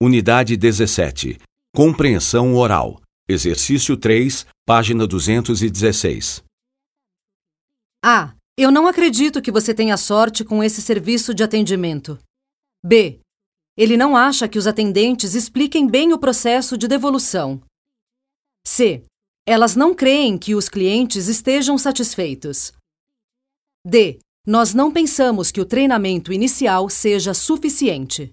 Unidade 17. Compreensão oral. Exercício 3, página 216. A. Eu não acredito que você tenha sorte com esse serviço de atendimento. B. Ele não acha que os atendentes expliquem bem o processo de devolução. C. Elas não creem que os clientes estejam satisfeitos. D. Nós não pensamos que o treinamento inicial seja suficiente.